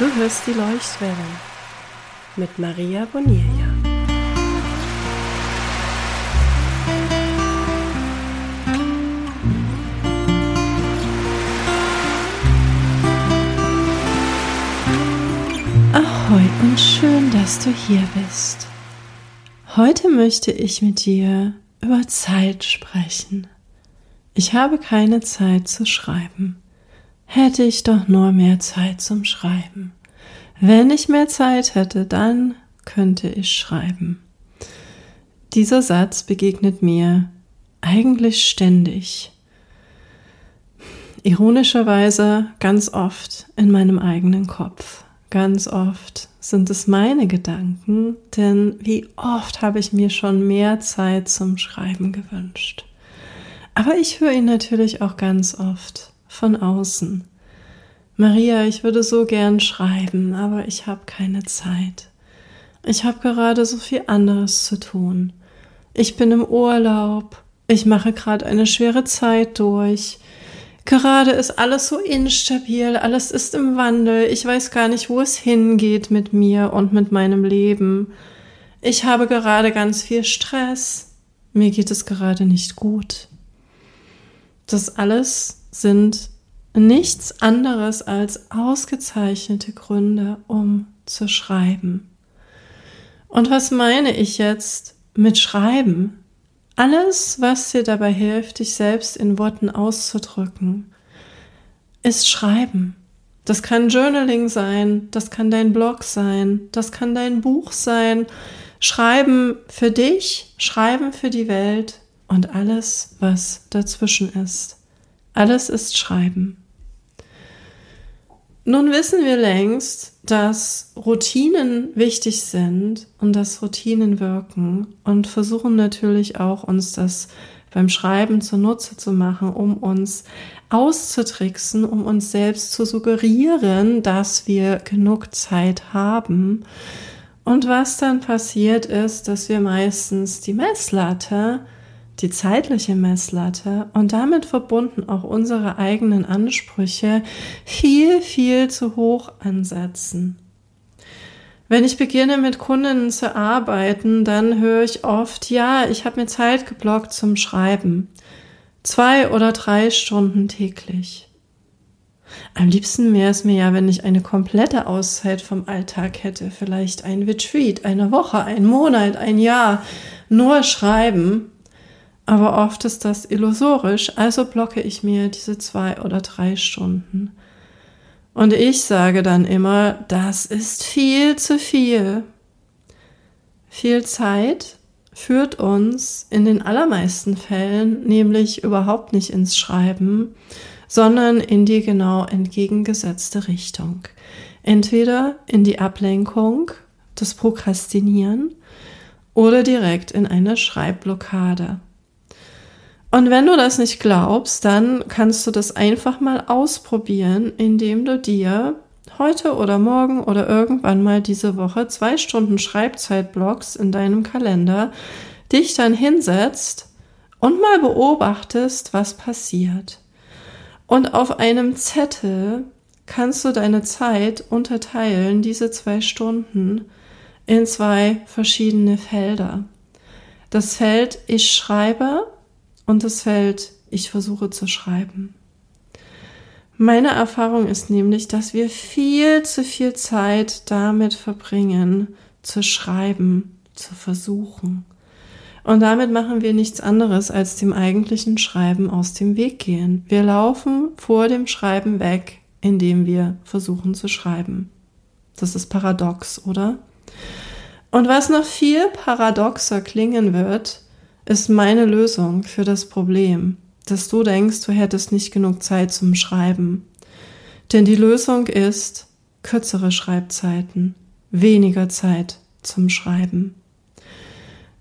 Du hörst die Leuchtwelle mit Maria Bonilla. Ahoi und schön, dass du hier bist. Heute möchte ich mit dir über Zeit sprechen. Ich habe keine Zeit zu schreiben. Hätte ich doch nur mehr Zeit zum Schreiben. Wenn ich mehr Zeit hätte, dann könnte ich schreiben. Dieser Satz begegnet mir eigentlich ständig. Ironischerweise ganz oft in meinem eigenen Kopf. Ganz oft sind es meine Gedanken, denn wie oft habe ich mir schon mehr Zeit zum Schreiben gewünscht. Aber ich höre ihn natürlich auch ganz oft von außen. Maria, ich würde so gern schreiben, aber ich habe keine Zeit. Ich habe gerade so viel anderes zu tun. Ich bin im Urlaub. Ich mache gerade eine schwere Zeit durch. Gerade ist alles so instabil, alles ist im Wandel. Ich weiß gar nicht, wo es hingeht mit mir und mit meinem Leben. Ich habe gerade ganz viel Stress. Mir geht es gerade nicht gut. Das alles sind nichts anderes als ausgezeichnete Gründe, um zu schreiben. Und was meine ich jetzt mit Schreiben? Alles, was dir dabei hilft, dich selbst in Worten auszudrücken, ist Schreiben. Das kann Journaling sein, das kann dein Blog sein, das kann dein Buch sein. Schreiben für dich, Schreiben für die Welt und alles, was dazwischen ist. Alles ist Schreiben. Nun wissen wir längst, dass Routinen wichtig sind und dass Routinen wirken und versuchen natürlich auch uns das beim Schreiben zunutze zu machen, um uns auszutricksen, um uns selbst zu suggerieren, dass wir genug Zeit haben. Und was dann passiert ist, dass wir meistens die Messlatte die zeitliche Messlatte und damit verbunden auch unsere eigenen Ansprüche viel, viel zu hoch ansetzen. Wenn ich beginne mit Kundinnen zu arbeiten, dann höre ich oft, ja, ich habe mir Zeit geblockt zum Schreiben. Zwei oder drei Stunden täglich. Am liebsten wäre es mir ja, wenn ich eine komplette Auszeit vom Alltag hätte. Vielleicht ein Retreat, eine Woche, ein Monat, ein Jahr. Nur schreiben aber oft ist das illusorisch, also blocke ich mir diese zwei oder drei Stunden. Und ich sage dann immer, das ist viel zu viel. Viel Zeit führt uns in den allermeisten Fällen nämlich überhaupt nicht ins Schreiben, sondern in die genau entgegengesetzte Richtung. Entweder in die Ablenkung, das Prokrastinieren oder direkt in eine Schreibblockade. Und wenn du das nicht glaubst, dann kannst du das einfach mal ausprobieren, indem du dir heute oder morgen oder irgendwann mal diese Woche zwei Stunden Schreibzeit blockst in deinem Kalender, dich dann hinsetzt und mal beobachtest, was passiert. Und auf einem Zettel kannst du deine Zeit unterteilen, diese zwei Stunden, in zwei verschiedene Felder. Das Feld Ich schreibe und das Feld Ich versuche zu schreiben. Meine Erfahrung ist nämlich, dass wir viel zu viel Zeit damit verbringen, zu schreiben, zu versuchen. Und damit machen wir nichts anderes, als dem eigentlichen Schreiben aus dem Weg gehen. Wir laufen vor dem Schreiben weg, indem wir versuchen zu schreiben. Das ist paradox, oder? Und was noch viel paradoxer klingen wird, ist meine Lösung für das Problem, dass du denkst, du hättest nicht genug Zeit zum Schreiben. Denn die Lösung ist kürzere Schreibzeiten, weniger Zeit zum Schreiben.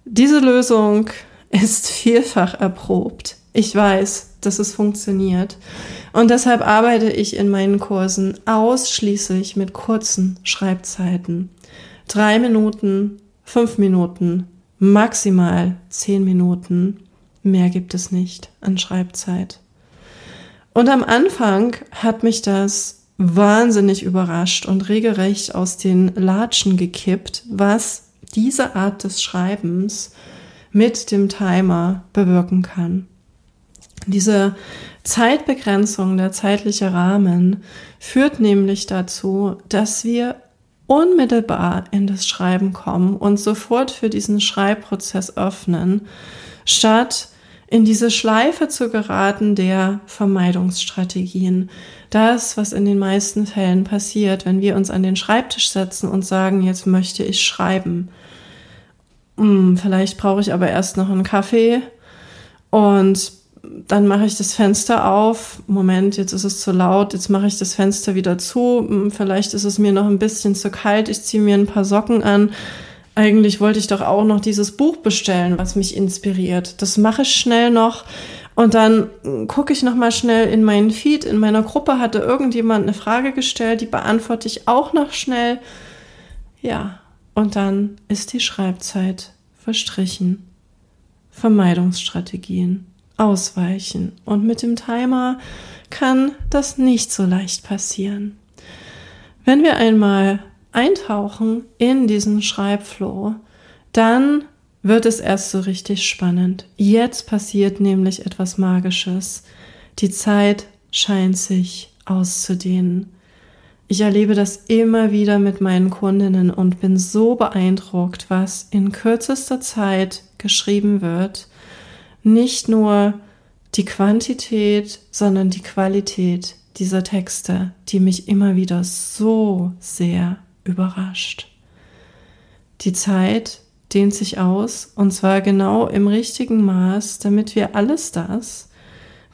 Diese Lösung ist vielfach erprobt. Ich weiß, dass es funktioniert. Und deshalb arbeite ich in meinen Kursen ausschließlich mit kurzen Schreibzeiten. Drei Minuten, fünf Minuten, maximal zehn Minuten. Mehr gibt es nicht an Schreibzeit. Und am Anfang hat mich das wahnsinnig überrascht und regelrecht aus den Latschen gekippt, was diese Art des Schreibens mit dem Timer bewirken kann. Diese Zeitbegrenzung, der zeitliche Rahmen führt nämlich dazu, dass wir unmittelbar in das Schreiben kommen und sofort für diesen Schreibprozess öffnen, statt in diese Schleife zu geraten der Vermeidungsstrategien. Das, was in den meisten Fällen passiert, wenn wir uns an den Schreibtisch setzen und sagen, jetzt möchte ich schreiben. Hm, vielleicht brauche ich aber erst noch einen Kaffee und dann mache ich das Fenster auf. Moment, jetzt ist es zu laut. Jetzt mache ich das Fenster wieder zu. Hm, vielleicht ist es mir noch ein bisschen zu kalt. Ich ziehe mir ein paar Socken an. Eigentlich wollte ich doch auch noch dieses Buch bestellen, was mich inspiriert. Das mache ich schnell noch. Und dann hm, gucke ich noch mal schnell in meinen Feed. In meiner Gruppe hatte irgendjemand eine Frage gestellt, die beantworte ich auch noch schnell. Ja, und dann ist die Schreibzeit verstrichen. Vermeidungsstrategien ausweichen. Und mit dem Timer kann das nicht so leicht passieren. Wenn wir einmal eintauchen in diesen Schreibflow, dann wird es erst so richtig spannend. Jetzt passiert nämlich etwas Magisches. Die Zeit scheint sich auszudehnen. Ich erlebe das immer wieder mit meinen Kundinnen und bin so beeindruckt, was in kürzester Zeit geschrieben wird nicht nur die Quantität, sondern die Qualität dieser Texte, die mich immer wieder so sehr überrascht. Die Zeit dehnt sich aus, und zwar genau im richtigen Maß, damit wir alles das,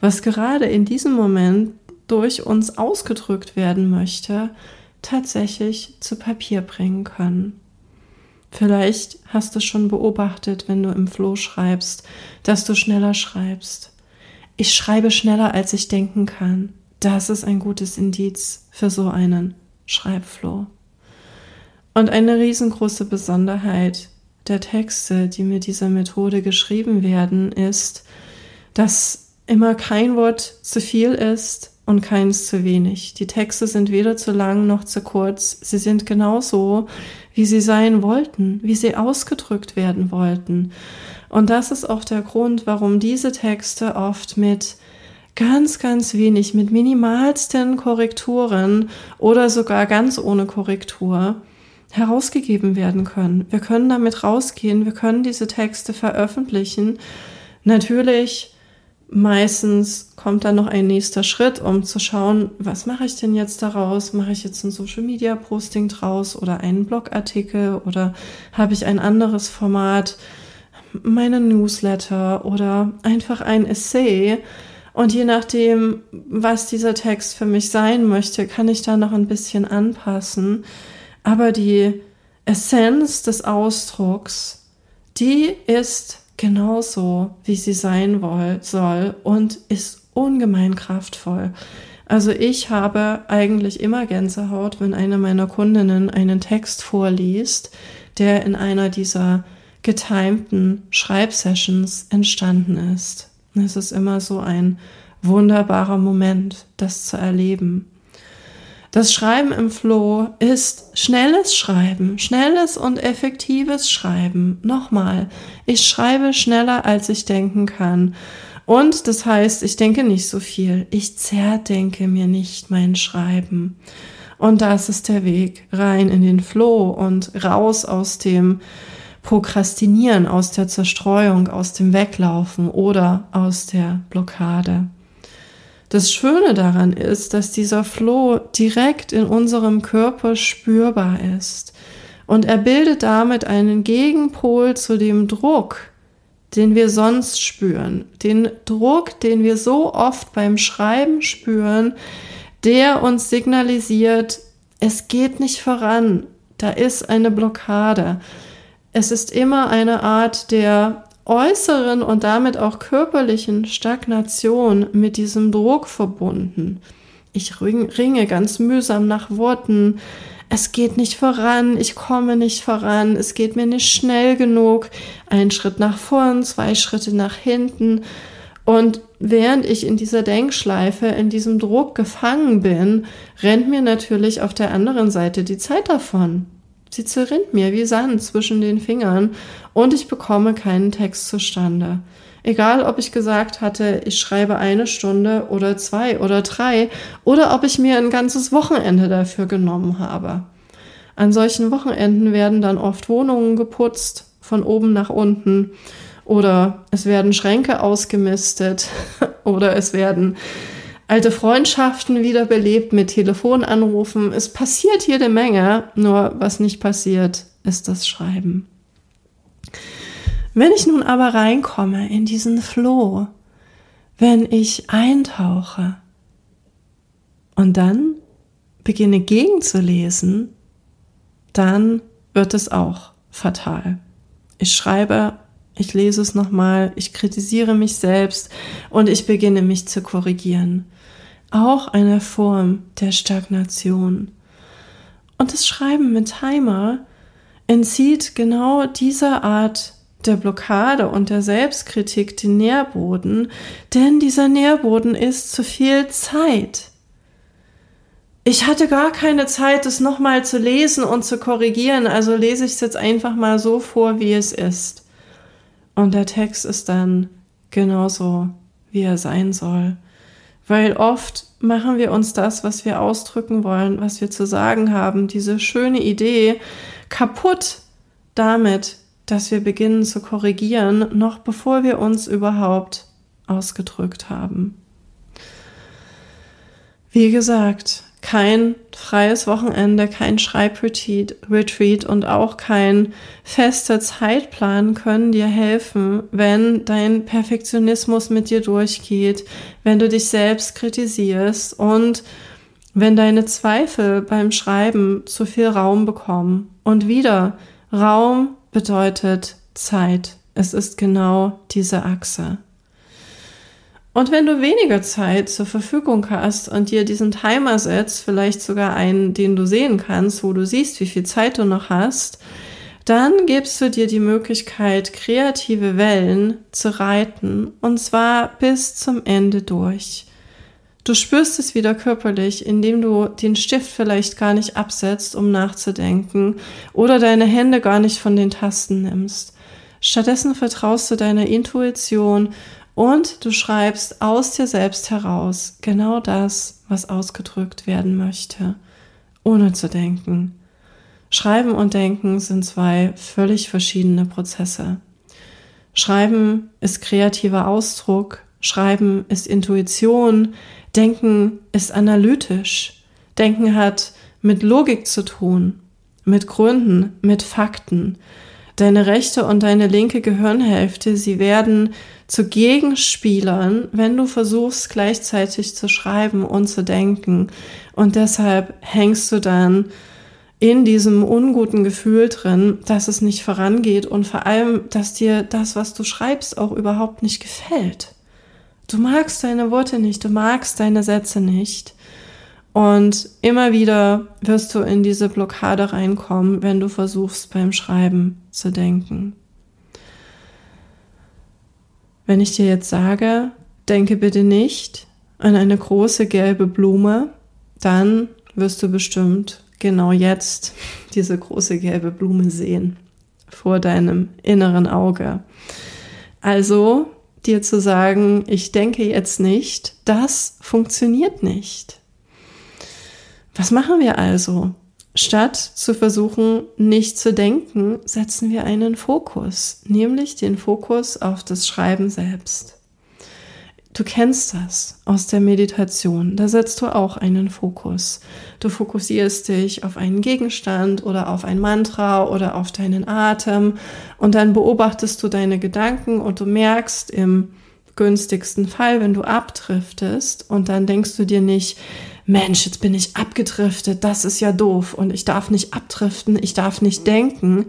was gerade in diesem Moment durch uns ausgedrückt werden möchte, tatsächlich zu Papier bringen können. Vielleicht hast du schon beobachtet, wenn du im Flow schreibst, dass du schneller schreibst. Ich schreibe schneller, als ich denken kann. Das ist ein gutes Indiz für so einen Schreibflow. Und eine riesengroße Besonderheit der Texte, die mit dieser Methode geschrieben werden, ist, dass immer kein Wort zu viel ist und keins zu wenig. Die Texte sind weder zu lang noch zu kurz. Sie sind genauso, wie sie sein wollten, wie sie ausgedrückt werden wollten. Und das ist auch der Grund, warum diese Texte oft mit ganz, ganz wenig, mit minimalsten Korrekturen oder sogar ganz ohne Korrektur herausgegeben werden können. Wir können damit rausgehen, wir können diese Texte veröffentlichen. Natürlich meistens kommt dann noch ein nächster Schritt, um zu schauen, was mache ich denn jetzt daraus? Mache ich jetzt ein Social Media Posting draus oder einen Blogartikel oder habe ich ein anderes Format, meine Newsletter oder einfach ein Essay? Und je nachdem, was dieser Text für mich sein möchte, kann ich da noch ein bisschen anpassen. Aber die Essenz des Ausdrucks, die ist genauso, wie sie sein soll und ist ungemein kraftvoll. Also ich habe eigentlich immer Gänsehaut, wenn eine meiner Kundinnen einen Text vorliest, der in einer dieser getimten Schreibsessions entstanden ist. Es ist immer so ein wunderbarer Moment, das zu erleben. Das Schreiben im Flow ist schnelles Schreiben, schnelles und effektives Schreiben. Nochmal, ich schreibe schneller, als ich denken kann. Und das heißt, ich denke nicht so viel. Ich zerdenke mir nicht mein Schreiben. Und das ist der Weg rein in den Flow und raus aus dem Prokrastinieren, aus der Zerstreuung, aus dem Weglaufen oder aus der Blockade. Das Schöne daran ist, dass dieser Floh direkt in unserem Körper spürbar ist. Und er bildet damit einen Gegenpol zu dem Druck, den wir sonst spüren. Den Druck, den wir so oft beim Schreiben spüren, der uns signalisiert, es geht nicht voran, da ist eine Blockade. Es ist immer eine Art der äußeren und damit auch körperlichen Stagnation mit diesem Druck verbunden. Ich ringe ganz mühsam nach Worten. Es geht nicht voran, ich komme nicht voran, es geht mir nicht schnell genug. Ein Schritt nach vorn, zwei Schritte nach hinten. Und während ich in dieser Denkschleife, in diesem Druck gefangen bin, rennt mir natürlich auf der anderen Seite die Zeit davon. Sie zerrinnt mir wie Sand zwischen den Fingern und ich bekomme keinen Text zustande. Egal, ob ich gesagt hatte, ich schreibe eine Stunde oder zwei oder drei oder ob ich mir ein ganzes Wochenende dafür genommen habe. An solchen Wochenenden werden dann oft Wohnungen geputzt, von oben nach unten, oder es werden Schränke ausgemistet, oder es werden alte Freundschaften wiederbelebt mit Telefonanrufen. Es passiert jede Menge, nur was nicht passiert, ist das Schreiben. Wenn ich nun aber reinkomme in diesen Floh, wenn ich eintauche und dann beginne gegenzulesen, dann wird es auch fatal. Ich schreibe, ich lese es nochmal, ich kritisiere mich selbst und ich beginne mich zu korrigieren. Auch eine Form der Stagnation. Und das Schreiben mit Timer entzieht genau dieser Art der Blockade und der Selbstkritik den Nährboden, denn dieser Nährboden ist zu viel Zeit. Ich hatte gar keine Zeit, es nochmal zu lesen und zu korrigieren, also lese ich es jetzt einfach mal so vor, wie es ist. Und der Text ist dann genauso, wie er sein soll. Weil oft machen wir uns das, was wir ausdrücken wollen, was wir zu sagen haben, diese schöne Idee, kaputt damit, dass wir beginnen zu korrigieren, noch bevor wir uns überhaupt ausgedrückt haben. Wie gesagt, kein freies Wochenende, kein Schreibretreat und auch kein fester Zeitplan können dir helfen, wenn dein Perfektionismus mit dir durchgeht, wenn du dich selbst kritisierst und wenn deine Zweifel beim Schreiben zu viel Raum bekommen. Und wieder, Raum bedeutet Zeit. Es ist genau diese Achse. Und wenn du weniger Zeit zur Verfügung hast und dir diesen Timer setzt, vielleicht sogar einen, den du sehen kannst, wo du siehst, wie viel Zeit du noch hast, dann gibst du dir die Möglichkeit, kreative Wellen zu reiten, und zwar bis zum Ende durch. Du spürst es wieder körperlich, indem du den Stift vielleicht gar nicht absetzt, um nachzudenken, oder deine Hände gar nicht von den Tasten nimmst. Stattdessen vertraust du deiner Intuition und du schreibst aus dir selbst heraus genau das, was ausgedrückt werden möchte, ohne zu denken. Schreiben und Denken sind zwei völlig verschiedene Prozesse. Schreiben ist kreativer Ausdruck, Schreiben ist Intuition, Denken ist analytisch. Denken hat mit Logik zu tun, mit Gründen, mit Fakten. Deine rechte und deine linke Gehirnhälfte, sie werden zu Gegenspielern, wenn du versuchst gleichzeitig zu schreiben und zu denken. Und deshalb hängst du dann in diesem unguten Gefühl drin, dass es nicht vorangeht und vor allem, dass dir das, was du schreibst, auch überhaupt nicht gefällt. Du magst deine Worte nicht, du magst deine Sätze nicht. Und immer wieder wirst du in diese Blockade reinkommen, wenn du versuchst beim Schreiben zu denken. Wenn ich dir jetzt sage, denke bitte nicht an eine große gelbe Blume, dann wirst du bestimmt genau jetzt diese große gelbe Blume sehen vor deinem inneren Auge. Also dir zu sagen, ich denke jetzt nicht, das funktioniert nicht. Was machen wir also? Statt zu versuchen, nicht zu denken, setzen wir einen Fokus, nämlich den Fokus auf das Schreiben selbst. Du kennst das aus der Meditation. Da setzt du auch einen Fokus. Du fokussierst dich auf einen Gegenstand oder auf ein Mantra oder auf deinen Atem und dann beobachtest du deine Gedanken und du merkst im günstigsten Fall, wenn du abdriftest und dann denkst du dir nicht, Mensch, jetzt bin ich abgedriftet, das ist ja doof und ich darf nicht abdriften, ich darf nicht denken.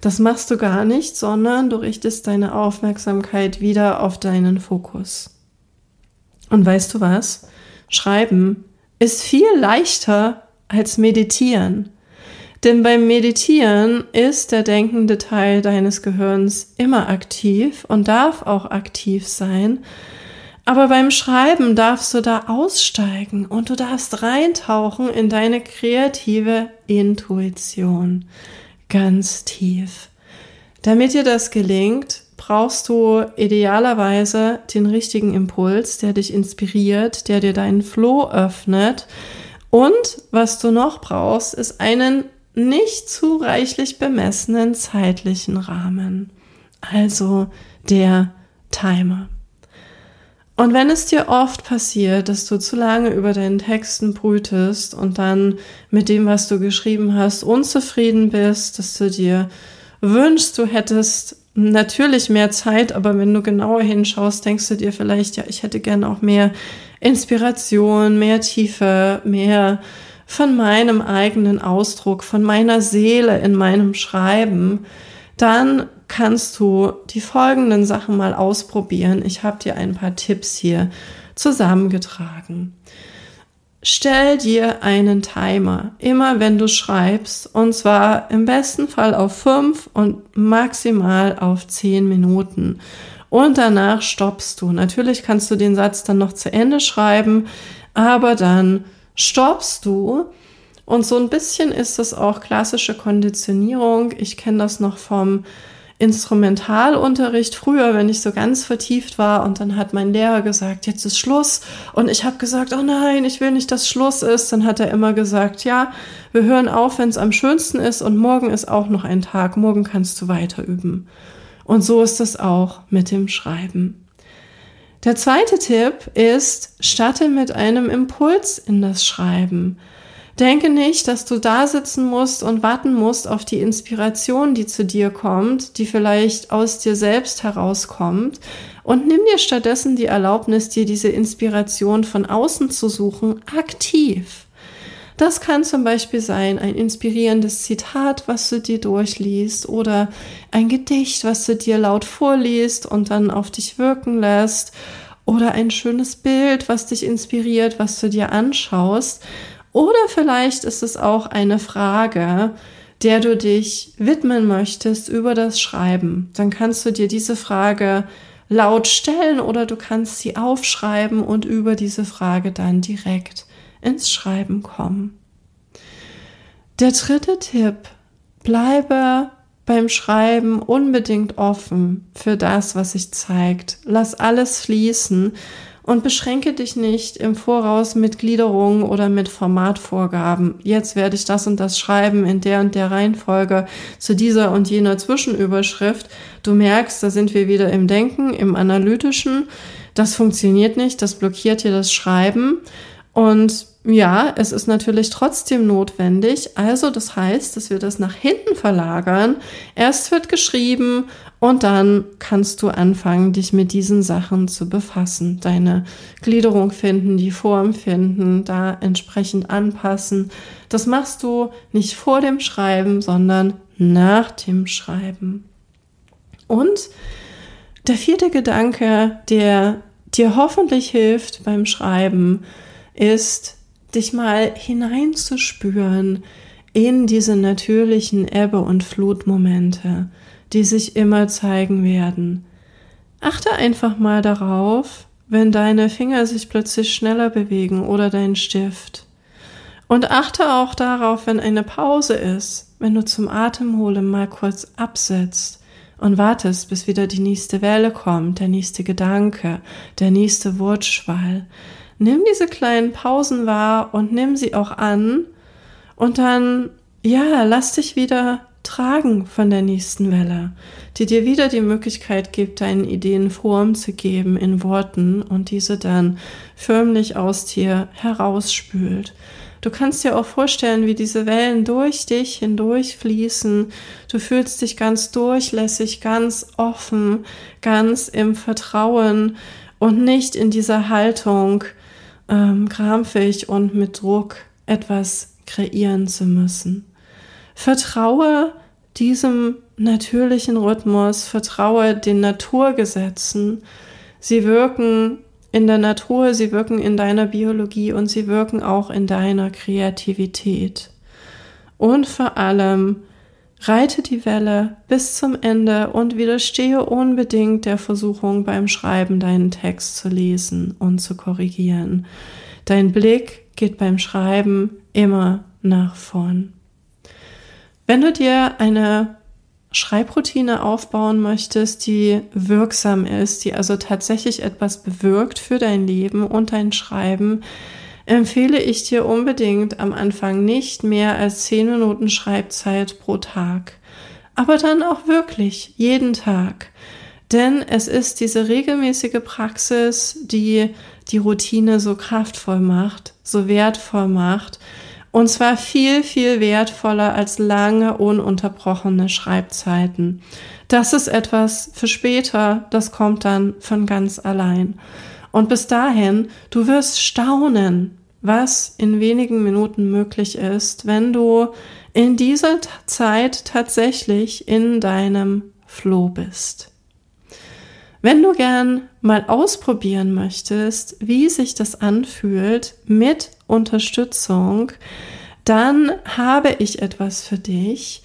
Das machst du gar nicht, sondern du richtest deine Aufmerksamkeit wieder auf deinen Fokus. Und weißt du was? Schreiben ist viel leichter als meditieren. Denn beim Meditieren ist der denkende Teil deines Gehirns immer aktiv und darf auch aktiv sein. Aber beim Schreiben darfst du da aussteigen und du darfst reintauchen in deine kreative Intuition ganz tief. Damit dir das gelingt, brauchst du idealerweise den richtigen Impuls, der dich inspiriert, der dir deinen Flow öffnet. Und was du noch brauchst, ist einen nicht zu reichlich bemessenen zeitlichen Rahmen. Also der Timer. Und wenn es dir oft passiert, dass du zu lange über deinen Texten brütest und dann mit dem, was du geschrieben hast, unzufrieden bist, dass du dir wünschst, du hättest natürlich mehr Zeit, aber wenn du genauer hinschaust, denkst du dir vielleicht, ja, ich hätte gern auch mehr Inspiration, mehr Tiefe, mehr von meinem eigenen Ausdruck, von meiner Seele in meinem Schreiben, dann kannst du die folgenden Sachen mal ausprobieren. Ich habe dir ein paar Tipps hier zusammengetragen. Stell dir einen Timer, immer wenn du schreibst, und zwar im besten Fall auf fünf und maximal auf zehn Minuten. Und danach stoppst du. Natürlich kannst du den Satz dann noch zu Ende schreiben, aber dann stoppst du. Und so ein bisschen ist das auch klassische Konditionierung. Ich kenne das noch vom Instrumentalunterricht früher, wenn ich so ganz vertieft war und dann hat mein Lehrer gesagt, jetzt ist Schluss und ich habe gesagt, oh nein, ich will nicht, dass Schluss ist, dann hat er immer gesagt, ja, wir hören auf, wenn es am schönsten ist und morgen ist auch noch ein Tag, morgen kannst du weiter üben. Und so ist es auch mit dem Schreiben. Der zweite Tipp ist, statte mit einem Impuls in das Schreiben. Denke nicht, dass du da sitzen musst und warten musst auf die Inspiration, die zu dir kommt, die vielleicht aus dir selbst herauskommt. Und nimm dir stattdessen die Erlaubnis, dir diese Inspiration von außen zu suchen, aktiv. Das kann zum Beispiel sein ein inspirierendes Zitat, was du dir durchliest oder ein Gedicht, was du dir laut vorliest und dann auf dich wirken lässt oder ein schönes Bild, was dich inspiriert, was du dir anschaust oder vielleicht ist es auch eine Frage, der du dich widmen möchtest über das Schreiben. Dann kannst du dir diese Frage laut stellen oder du kannst sie aufschreiben und über diese Frage dann direkt ins Schreiben kommen. Der dritte Tipp, bleibe beim Schreiben unbedingt offen für das, was sich zeigt. Lass alles fließen und beschränke dich nicht im Voraus mit Gliederungen oder mit Formatvorgaben. Jetzt werde ich das und das schreiben in der und der Reihenfolge zu dieser und jener Zwischenüberschrift. Du merkst, da sind wir wieder im Denken, im Analytischen. Das funktioniert nicht, das blockiert dir das Schreiben. Und ja, es ist natürlich trotzdem notwendig. Also das heißt, dass wir das nach hinten verlagern. Erst wird geschrieben und dann kannst du anfangen, dich mit diesen Sachen zu befassen. Deine Gliederung finden, die Form finden, da entsprechend anpassen. Das machst du nicht vor dem Schreiben, sondern nach dem Schreiben. Und der vierte Gedanke, der dir hoffentlich hilft beim Schreiben, ist, dich mal hineinzuspüren in diese natürlichen Ebbe- und Flutmomente, die sich immer zeigen werden. Achte einfach mal darauf, wenn deine Finger sich plötzlich schneller bewegen oder dein Stift. Und achte auch darauf, wenn eine Pause ist, wenn du zum Atemholen mal kurz absetzt und wartest, bis wieder die nächste Welle kommt, der nächste Gedanke, der nächste Wortschwall nimm diese kleinen Pausen wahr und nimm sie auch an und dann, ja, lass dich wieder tragen von der nächsten Welle, die dir wieder die Möglichkeit gibt, deinen Ideen Form zu geben in Worten und diese dann förmlich aus dir herausspült. Du kannst dir auch vorstellen, wie diese Wellen durch dich hindurch fließen. Du fühlst dich ganz durchlässig, ganz offen, ganz im Vertrauen und nicht in dieser Haltung, ähm, krampfig und mit Druck etwas kreieren zu müssen. Vertraue diesem natürlichen Rhythmus, vertraue den Naturgesetzen. Sie wirken in der Natur, sie wirken in deiner Biologie und sie wirken auch in deiner Kreativität. Und vor allem reite die Welle bis zum Ende und widerstehe unbedingt der Versuchung beim Schreiben deinen Text zu lesen und zu korrigieren. Dein Blick geht beim Schreiben immer nach vorn. Wenn du dir eine Schreibroutine aufbauen möchtest, die wirksam ist, die also tatsächlich etwas bewirkt für dein Leben und dein Schreiben, empfehle ich dir unbedingt am Anfang nicht mehr als 10 Minuten Schreibzeit pro Tag. Aber dann auch wirklich jeden Tag. Denn es ist diese regelmäßige Praxis, die die Routine so kraftvoll macht, so wertvoll macht und zwar viel, viel wertvoller als lange, ununterbrochene Schreibzeiten. Das ist etwas für später, das kommt dann von ganz allein. Und bis dahin, du wirst staunen, was in wenigen Minuten möglich ist, wenn du in dieser Zeit tatsächlich in deinem Flow bist. Wenn du gern mal ausprobieren möchtest, wie sich das anfühlt mit Unterstützung, dann habe ich etwas für dich.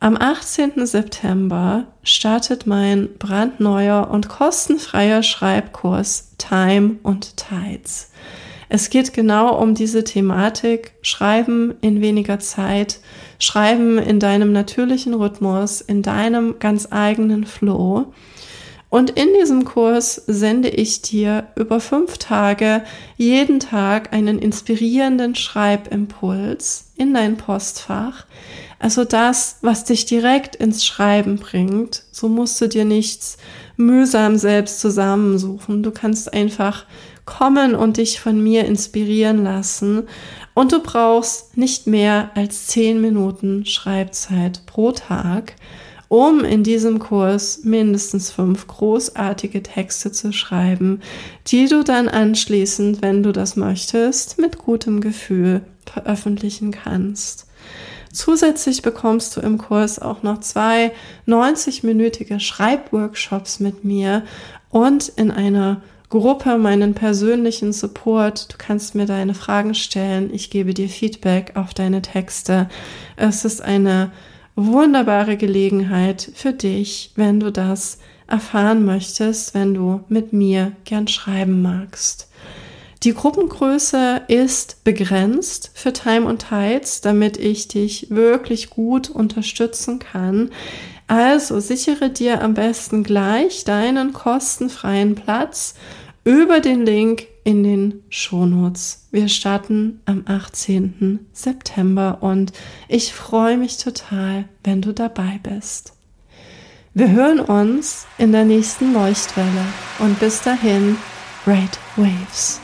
Am 18. September startet mein brandneuer und kostenfreier Schreibkurs Time und Tides. Es geht genau um diese Thematik, Schreiben in weniger Zeit, Schreiben in deinem natürlichen Rhythmus, in deinem ganz eigenen Flow. Und in diesem Kurs sende ich dir über fünf Tage jeden Tag einen inspirierenden Schreibimpuls in dein Postfach. Also das, was dich direkt ins Schreiben bringt. So musst du dir nichts mühsam selbst zusammensuchen. Du kannst einfach kommen und dich von mir inspirieren lassen. Und du brauchst nicht mehr als zehn Minuten Schreibzeit pro Tag um in diesem Kurs mindestens fünf großartige Texte zu schreiben, die du dann anschließend, wenn du das möchtest, mit gutem Gefühl veröffentlichen kannst. Zusätzlich bekommst du im Kurs auch noch zwei 90-minütige Schreibworkshops mit mir und in einer Gruppe meinen persönlichen Support. Du kannst mir deine Fragen stellen. Ich gebe dir Feedback auf deine Texte. Es ist eine wunderbare Gelegenheit für dich, wenn du das erfahren möchtest, wenn du mit mir gern schreiben magst. Die Gruppengröße ist begrenzt für Time und Tides, damit ich dich wirklich gut unterstützen kann. Also sichere dir am besten gleich deinen kostenfreien Platz über den Link in den Shownotes. Wir starten am 18. September und ich freue mich total, wenn du dabei bist. Wir hören uns in der nächsten Leuchtwelle und bis dahin, Red Waves.